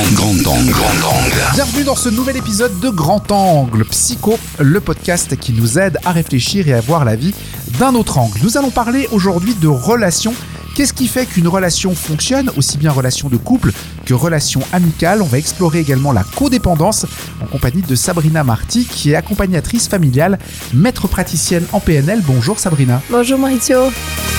Grand, grand angle. Grand angle. Bienvenue dans ce nouvel épisode de Grand Angle Psycho, le podcast qui nous aide à réfléchir et à voir la vie d'un autre angle. Nous allons parler aujourd'hui de relations. Qu'est-ce qui fait qu'une relation fonctionne, aussi bien relation de couple que relation amicale? On va explorer également la codépendance en compagnie de Sabrina Marty, qui est accompagnatrice familiale, maître praticienne en PNL. Bonjour Sabrina. Bonjour Maurizio.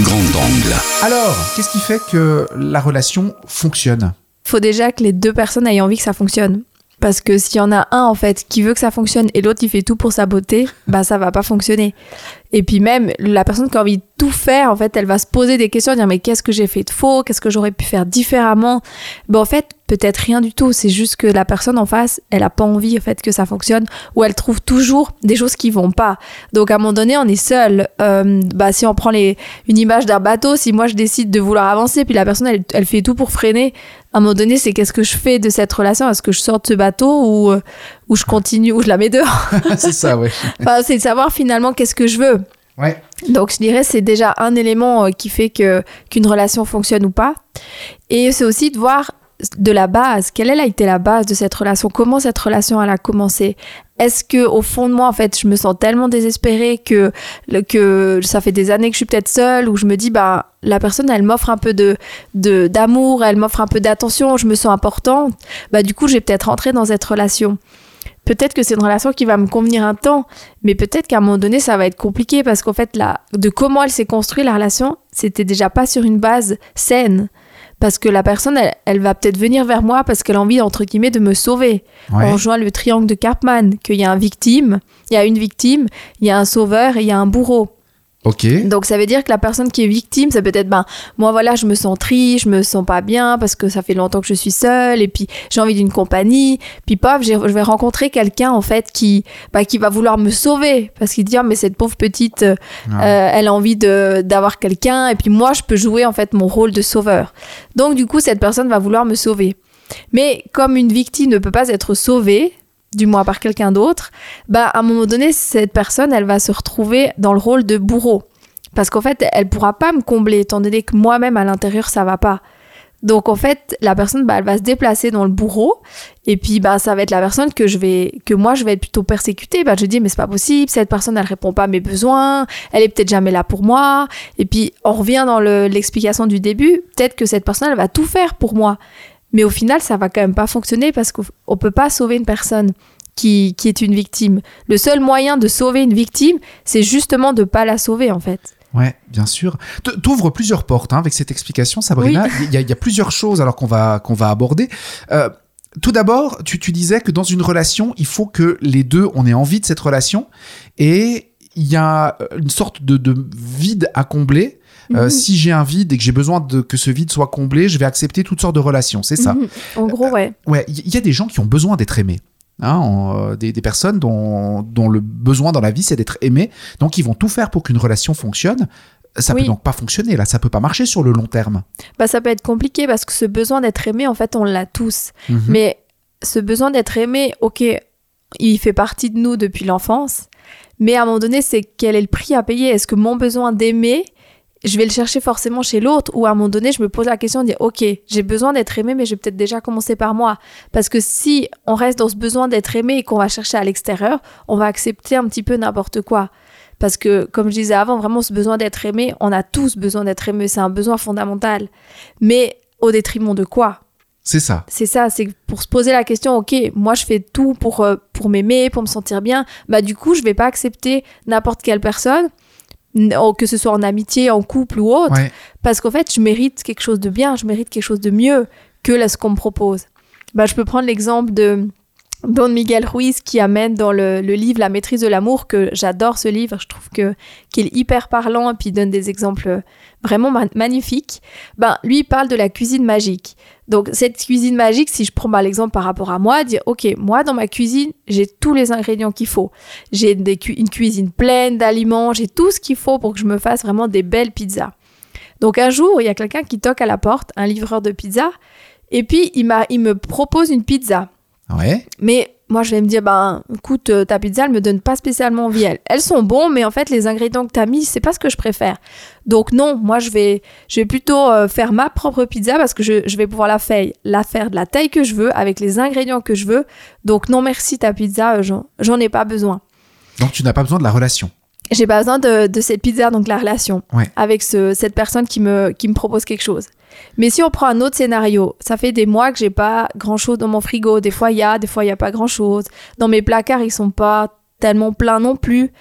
Grand angle. Alors, qu'est-ce qui fait que la relation fonctionne? Faut déjà que les deux personnes aient envie que ça fonctionne. Parce que s'il y en a un en fait qui veut que ça fonctionne et l'autre il fait tout pour saboter, bah ça va pas fonctionner. Et puis même la personne qui a envie de tout faire, en fait, elle va se poser des questions, dire mais qu'est-ce que j'ai fait de faux, qu'est-ce que j'aurais pu faire différemment? Ben en fait, peut-être rien du tout. C'est juste que la personne en face, elle a pas envie en fait que ça fonctionne, ou elle trouve toujours des choses qui vont pas. Donc à un moment donné, on est seul. Euh, bah si on prend les, une image d'un bateau, si moi je décide de vouloir avancer, puis la personne elle, elle fait tout pour freiner, à un moment donné, c'est qu'est-ce que je fais de cette relation? Est-ce que je sors de ce bateau ou, euh, ou je continue, ou je la mets dehors? C'est ça, enfin, C'est de savoir finalement qu'est-ce que je veux. Ouais. Donc je dirais c'est déjà un élément euh, qui fait que qu'une relation fonctionne ou pas. Et c'est aussi de voir de la base, quelle a été la base de cette relation, comment cette relation elle a commencé? Est-ce que au fond de moi en fait je me sens tellement désespérée que que ça fait des années que je suis peut-être seule ou je me dis bah la personne elle m'offre un peu de d'amour, elle m'offre un peu d'attention, je me sens importante, bah du coup je vais peut-être rentrer dans cette relation peut-être que c'est une relation qui va me convenir un temps, mais peut-être qu'à un moment donné, ça va être compliqué parce qu'en fait, là, de comment elle s'est construite, la relation, c'était déjà pas sur une base saine. Parce que la personne, elle, va peut-être venir vers moi parce qu'elle a envie, entre guillemets, de me sauver. Ouais. On rejoint le triangle de Karpman, qu'il y a un victime, il y a une victime, il y a un sauveur et il y a un bourreau. Donc ça veut dire que la personne qui est victime, ça peut être ben moi voilà, je me sens triste, je me sens pas bien parce que ça fait longtemps que je suis seule et puis j'ai envie d'une compagnie. Puis paf, je vais rencontrer quelqu'un en fait qui bah, qui va vouloir me sauver parce qu'il dit ah, mais cette pauvre petite euh, Ah. euh, elle a envie de d'avoir quelqu'un et puis moi je peux jouer en fait mon rôle de sauveur. Donc du coup cette personne va vouloir me sauver. Mais comme une victime ne peut pas être sauvée, du moins par quelqu'un d'autre, bah à un moment donné, cette personne, elle va se retrouver dans le rôle de bourreau. Parce qu'en fait, elle pourra pas me combler, étant donné que moi-même, à l'intérieur, ça va pas. Donc en fait, la personne, bah, elle va se déplacer dans le bourreau, et puis bah ça va être la personne que je vais, que moi je vais être plutôt persécutée. Bah je dis mais c'est pas possible, cette personne elle répond pas à mes besoins, elle est peut-être jamais là pour moi. Et puis on revient dans le- l'explication du début, peut-être que cette personne elle va tout faire pour moi, mais au final ça va quand même pas fonctionner parce qu'on on peut pas sauver une personne qui, qui est une victime. Le seul moyen de sauver une victime, c'est justement de pas la sauver en fait. Ouais, bien sûr. T'ouvres plusieurs portes hein, avec cette explication, Sabrina. Il y, a- il y a plusieurs choses alors qu'on va qu'on va aborder. Euh, tout d'abord, tu, tu disais que dans une relation, il faut que les deux on ait envie de cette relation et il y a une sorte de, de vide à combler. Euh, Mhm. Si j'ai un vide et que j'ai besoin de que ce vide soit comblé, je vais accepter toutes sortes de relations. C'est ça. Mhm. En gros, ouais. Ouais, il y, y a des gens qui ont besoin d'être aimés. Hein, euh, des, des personnes dont, dont le besoin dans la vie c'est d'être aimé, donc ils vont tout faire pour qu'une relation fonctionne. Ça Oui. peut donc pas fonctionner là, ça peut pas marcher sur le long terme. Bah, ça peut être compliqué parce que ce besoin d'être aimé, en fait, on l'a tous. Mhm. Mais ce besoin d'être aimé, ok, il fait partie de nous depuis l'enfance. Mais à un moment donné, c'est quel est le prix à payer? Est-ce que mon besoin d'aimer, je vais le chercher forcément chez l'autre Ou à un moment donné, je me pose la question de dire, ok, j'ai besoin d'être aimé, mais je vais peut-être déjà commencer par moi. Parce que si on reste dans ce besoin d'être aimé et qu'on va chercher à l'extérieur, on va accepter un petit peu n'importe quoi. Parce que, comme je disais avant, vraiment, ce besoin d'être aimé, on a tous besoin d'être aimé, c'est un besoin fondamental. Mais au détriment de quoi? C'est ça. c'est ça, c'est pour se poser la question, ok, moi je fais tout pour, euh, pour m'aimer, pour me sentir bien, bah du coup je vais pas accepter n'importe quelle personne, que ce soit en amitié, en couple ou autre, Ouais. parce qu'en fait je mérite quelque chose de bien, je mérite quelque chose de mieux que là, ce qu'on me propose. Bah, je peux prendre l'exemple de Don Miguel Ruiz qui amène dans le, le livre La maîtrise de l'amour, que j'adore ce livre, je trouve que qu'il est hyper parlant et puis il donne des exemples vraiment ma- magnifiques. Ben, lui, il parle de la cuisine magique. Donc, cette cuisine magique, si je prends bah, l'exemple par rapport à moi, dire, OK, moi, dans ma cuisine, j'ai tous les ingrédients qu'il faut. J'ai une cuisine pleine d'aliments, j'ai tout ce qu'il faut pour que je me fasse vraiment des belles pizzas. Donc, un jour, il y a quelqu'un qui toque à la porte, un livreur de pizza, et puis il, il me propose une pizza. Ouais. Mais moi je vais me dire, ben écoute, euh, ta pizza, elle me donne pas spécialement envie. Elles, elles sont bons, mais en fait, les ingrédients que tu as mis, c'est pas ce que je préfère. Donc non, moi je vais, je vais plutôt euh, faire ma propre pizza parce que je, je vais pouvoir la faire, la faire de la taille que je veux, avec les ingrédients que je veux. Donc non merci ta pizza, euh, j'en- j'en ai pas besoin. Donc tu n'as pas besoin de la relation. J'ai pas besoin de, de cette pizza, donc la relation Ouais. avec ce, cette personne qui me, qui me propose quelque chose. Mais si on prend un autre scénario, ça fait des mois que j'ai pas grand chose dans mon frigo. Des fois il y a, des fois il y a pas grand chose. Dans mes placards, ils sont pas tellement pleins non plus.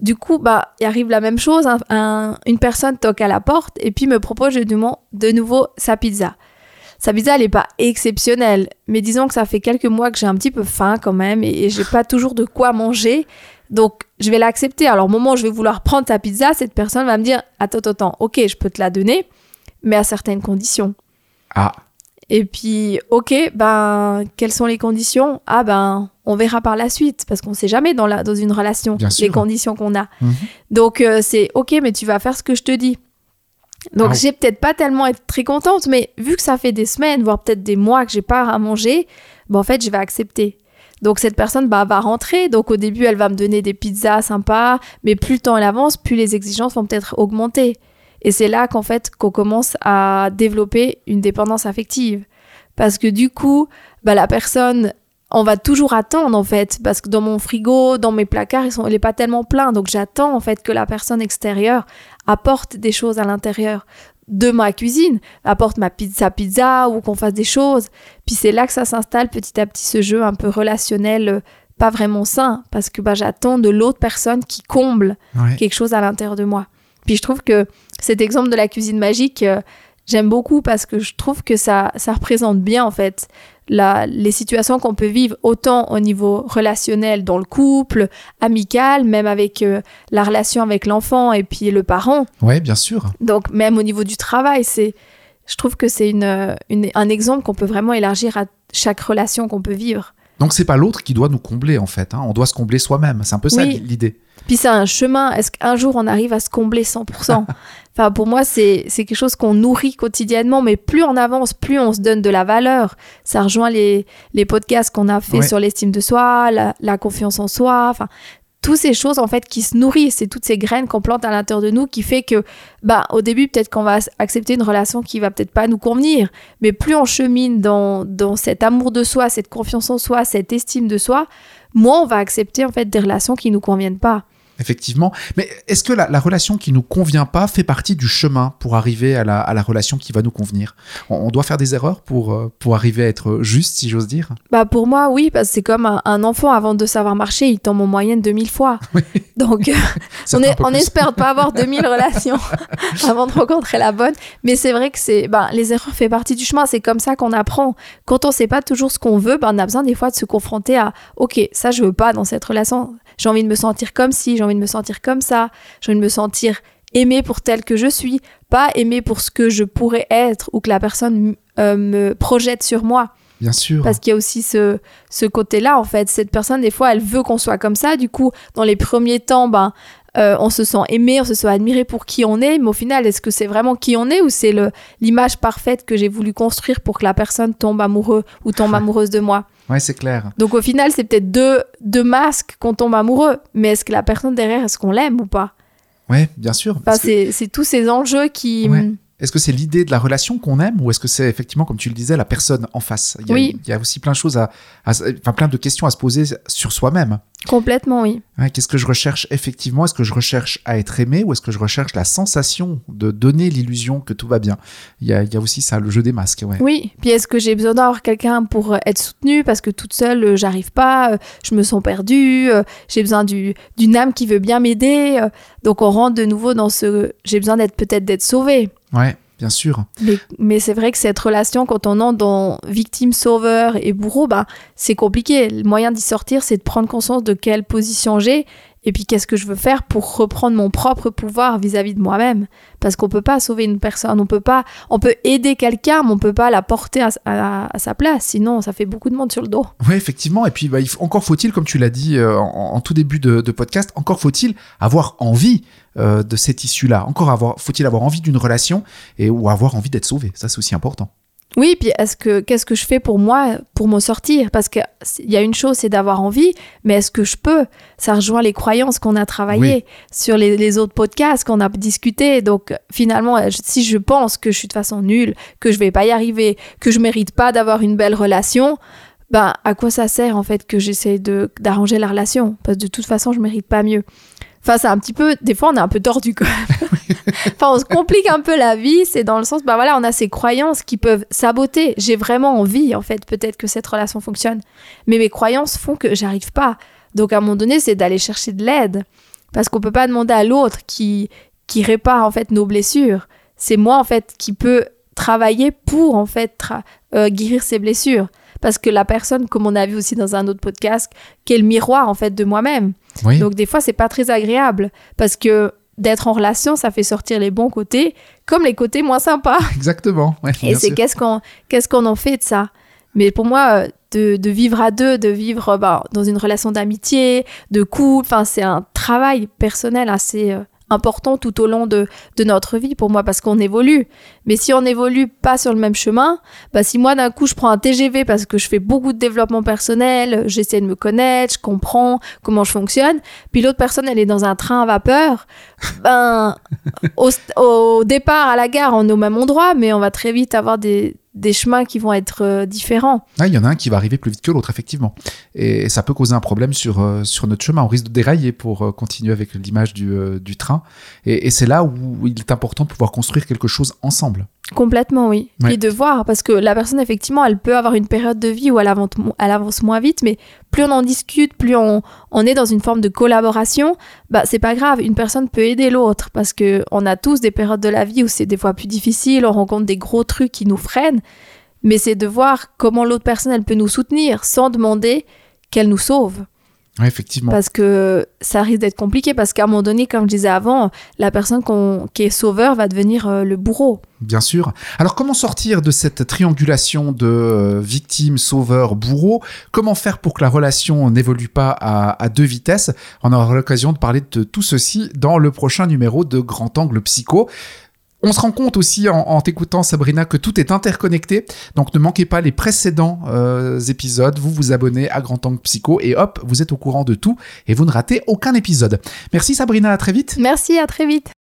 Du coup, bah, il arrive la même chose. un- un- une personne toque à la porte et puis me propose de, nouveau- de nouveau sa pizza. Sa pizza, elle est pas exceptionnelle, mais disons que ça fait quelques mois que j'ai un petit peu faim quand même et, et j'ai pas toujours de quoi manger. Donc, je vais l'accepter. Alors, au moment où je vais vouloir prendre ta pizza, cette personne va me dire attends, attends, ok, je peux te la donner, mais à certaines conditions. Ah, Et puis, ok, ben, quelles sont les conditions? Ah, ben, on verra par la suite, parce qu'on sait jamais dans, la, dans une relation Bien les sûr. conditions qu'on a. Mhm. Donc, euh, c'est ok, mais tu vas faire ce que je te dis. Donc, Ah. j'ai peut-être pas tellement être très contente, mais vu que ça fait des semaines, voire peut-être des mois que j'ai pas à manger, ben, en fait, je vais accepter. Donc, cette personne bah, va rentrer. Donc, au début, elle va me donner des pizzas sympas, mais plus le temps elle avance, plus les exigences vont peut-être augmenter. Et c'est là qu'en fait, qu'on commence à développer une dépendance affective. Parce que du coup, bah, la personne, on va toujours attendre en fait. Parce que dans mon frigo, dans mes placards, ils sont, il n'est pas tellement plein. Donc j'attends en fait que la personne extérieure apporte des choses à l'intérieur de ma cuisine, apporte ma pizza, pizza ou qu'on fasse des choses. Puis c'est là que ça s'installe petit à petit ce jeu un peu relationnel, pas vraiment sain, parce que bah, j'attends de l'autre personne qui comble ouais. quelque chose à l'intérieur de moi. Puis je trouve que cet exemple de la cuisine magique, euh, j'aime beaucoup parce que je trouve que ça, ça représente bien en fait la, les situations qu'on peut vivre autant au niveau relationnel dans le couple, amical, même avec euh, la relation avec l'enfant et puis le parent. Ouais, bien sûr. Donc même au niveau du travail, c'est, je trouve que c'est une, une- un exemple qu'on peut vraiment élargir à chaque relation qu'on peut vivre. Donc c'est pas l'autre qui doit nous combler en fait. hein. On doit se combler soi-même. C'est un peu ça Oui. l'idée. Puis c'est un chemin. Est-ce qu'un jour on arrive à se combler 100% Enfin, pour moi, c'est c'est quelque chose qu'on nourrit quotidiennement, mais plus on avance, plus on se donne de la valeur. Ça rejoint les, les podcasts qu'on a fait Ouais. sur l'estime de soi, la, la confiance en soi, enfin, toutes ces choses en fait qui se nourrissent. C'est toutes ces graines qu'on plante à l'intérieur de nous qui fait que, bah, au début, peut-être qu'on va accepter une relation qui va peut-être pas nous convenir, mais plus on chemine dans, dans cet amour de soi, cette confiance en soi, cette estime de soi, moins on va accepter en fait des relations qui nous conviennent pas. Effectivement. Mais est-ce que la, la relation qui nous convient pas fait partie du chemin pour arriver à la, à la relation qui va nous convenir? On, on doit faire des erreurs pour, euh, pour arriver à être juste, si j'ose dire? Bah pour moi oui parce que c'est comme un, un enfant avant de savoir marcher il tombe en moyenne 2000 fois. Donc euh, on, est, on espère pas avoir 2000 relations avant de rencontrer la bonne. Mais c'est vrai que c'est bah, les erreurs fait partie du chemin. C'est comme ça qu'on apprend. Quand on sait pas toujours ce qu'on veut bah, on a besoin des fois de se confronter à ok ça je veux pas dans cette relation j'ai envie de me sentir comme ci j'ai envie de me sentir comme ça j'ai envie de me sentir aimée pour telle que je suis pas aimée pour ce que je pourrais être ou que la personne euh, me projette sur moi Bien sûr. parce qu'il y a aussi ce, ce côté-là, en fait. Cette personne, des fois, elle veut qu'on soit comme ça. Du coup, dans les premiers temps, ben, euh, on se sent aimé, on se sent admiré pour qui on est. Mais au final, est-ce que c'est vraiment qui on est ou c'est l'image parfaite que j'ai voulu construire pour que la personne tombe amoureux ou tombe amoureuse de moi? Ouais, c'est clair. Donc au final, c'est peut-être deux, deux masques qu'on tombe amoureux. Mais est-ce que la personne derrière, est-ce qu'on l'aime ou pas? Ouais, bien sûr. Enfin, Parce que- c'est tous ces enjeux qui... Ouais. Est-ce que c'est l'idée de la relation qu'on aime ou est-ce que c'est effectivement, comme tu le disais, la personne en face? Il y, a, Oui. il y a aussi plein de choses à, à- enfin plein de questions à se poser sur soi-même. Complètement, oui. Ouais, Qu'est-ce que je recherche effectivement? Est-ce que je recherche à être aimé ou est-ce que je recherche la sensation de donner l'illusion que tout va bien? Il y, a, il y a aussi ça, le jeu des masques. Ouais. Oui, puis est-ce que j'ai besoin d'avoir quelqu'un pour euh, être soutenue parce que toute seule, euh, j'arrive pas, euh, je me sens perdue, j'ai besoin du- d'une âme qui veut bien m'aider. donc on rentre de nouveau dans ce j'ai besoin d'être peut-être d'être sauvée. Ouais, bien sûr. Mais, c'est vrai que cette relation, quand on entre dans victime, sauveur et bourreau, bah, c'est compliqué. Le moyen d'y sortir, c'est de prendre conscience de quelle position j'ai et puis qu'est-ce que je veux faire pour reprendre mon propre pouvoir vis-à-vis de moi-même? Parce qu'on peut pas sauver une personne, on peut pas, on peut aider quelqu'un, mais on peut pas la porter à, sa place. Sinon, ça fait beaucoup de monde sur le dos. Oui, effectivement. Et puis, bah, il faut- encore faut-il, comme tu l'as dit euh, en, tout début de, podcast, encore faut-il avoir envie euh, de cette issue-là. Encore avoir, faut-il avoir envie d'une relation et ou avoir envie d'être sauvé. Ça, c'est aussi important. Oui, puis est-ce que qu'est-ce que je fais pour moi pour m'en sortir? Parce qu'il y a une chose, c'est d'avoir envie, mais est-ce que je peux? Ça rejoint les croyances qu'on a travaillées sur les, les, autres podcasts qu'on a discuté. Donc finalement, si je pense que je suis de façon nulle, que je vais pas y arriver, que je mérite pas d'avoir une belle relation, ben à quoi ça sert en fait que j'essaie de d'arranger la relation? Parce que de toute façon, je mérite pas mieux. Enfin, c'est un petit peu, des fois, on est un peu tordu quand même. enfin, on se complique un peu la vie. C'est dans le sens, bah voilà, on a ces croyances qui peuvent saboter. J'ai vraiment envie, en fait, peut-être que cette relation fonctionne. Mais mes croyances font que j'arrive pas. Donc, à un moment donné, c'est d'aller chercher de l'aide. Parce qu'on peut pas demander à l'autre qui, qui répare, en fait, nos blessures. C'est moi, en fait, qui peut travailler pour, en fait, euh, guérir ses blessures parce que la personne, comme on a vu aussi dans un autre podcast, qui est le miroir en fait de moi-même. Donc des fois, c'est pas très agréable parce que d'être en relation, ça fait sortir les bons côtés comme les côtés moins sympas. Exactement. Et c'est qu'est-ce qu'on qu'est-ce qu'on en fait de ça? Mais pour moi, de, de, vivre à deux, de vivre bah, dans une relation d'amitié, de couple, enfin c'est un travail personnel assez euh, important tout au long de, de notre vie pour moi parce qu'on évolue. Mais si on évolue pas sur le même chemin, bah si moi d'un coup je prends un TGV parce que je fais beaucoup de développement personnel, j'essaie de me connaître, je comprends comment je fonctionne, puis l'autre personne elle est dans un train à vapeur, ben au, au départ à la gare on est au même endroit, mais on va très vite avoir des, des chemins qui vont être euh, différents. Ah, il y en a un qui va arriver plus vite que l'autre, effectivement. Et ça peut causer un problème sur, euh, sur notre chemin. On risque de dérailler pour euh, continuer avec l'image du, du, train. Et, et c'est là où il est important de pouvoir construire quelque chose ensemble. Complètement, oui. Et de voir, parce que la personne, effectivement, elle peut avoir une période de vie où elle avance, elle avance moins vite, mais plus on en discute, plus on, on est dans une forme de collaboration, bah, c'est pas grave. Une personne peut aider l'autre, parce que on a tous des périodes de la vie où c'est des fois plus difficile, on rencontre des gros trucs qui nous freinent, mais c'est de voir comment l'autre personne, elle peut nous soutenir sans demander qu'elle nous sauve effectivement. Parce que ça risque d'être compliqué, parce qu'à un moment donné, comme je disais avant, la personne qui est sauveur va devenir euh, le bourreau. Bien sûr. Alors comment sortir de cette triangulation de euh, victime, sauveur, bourreau? Comment faire pour que la relation n'évolue pas à, à, deux vitesses? On aura l'occasion de parler de tout ceci dans le prochain numéro de Grand Angle Psycho. On se rend compte aussi en, t'écoutant Sabrina que tout est interconnecté, donc ne manquez pas les précédents euh, épisodes, vous vous abonnez à Grand Angle Psycho et hop, vous êtes au courant de tout et vous ne ratez aucun épisode. Merci Sabrina, à très vite. Merci, à très vite.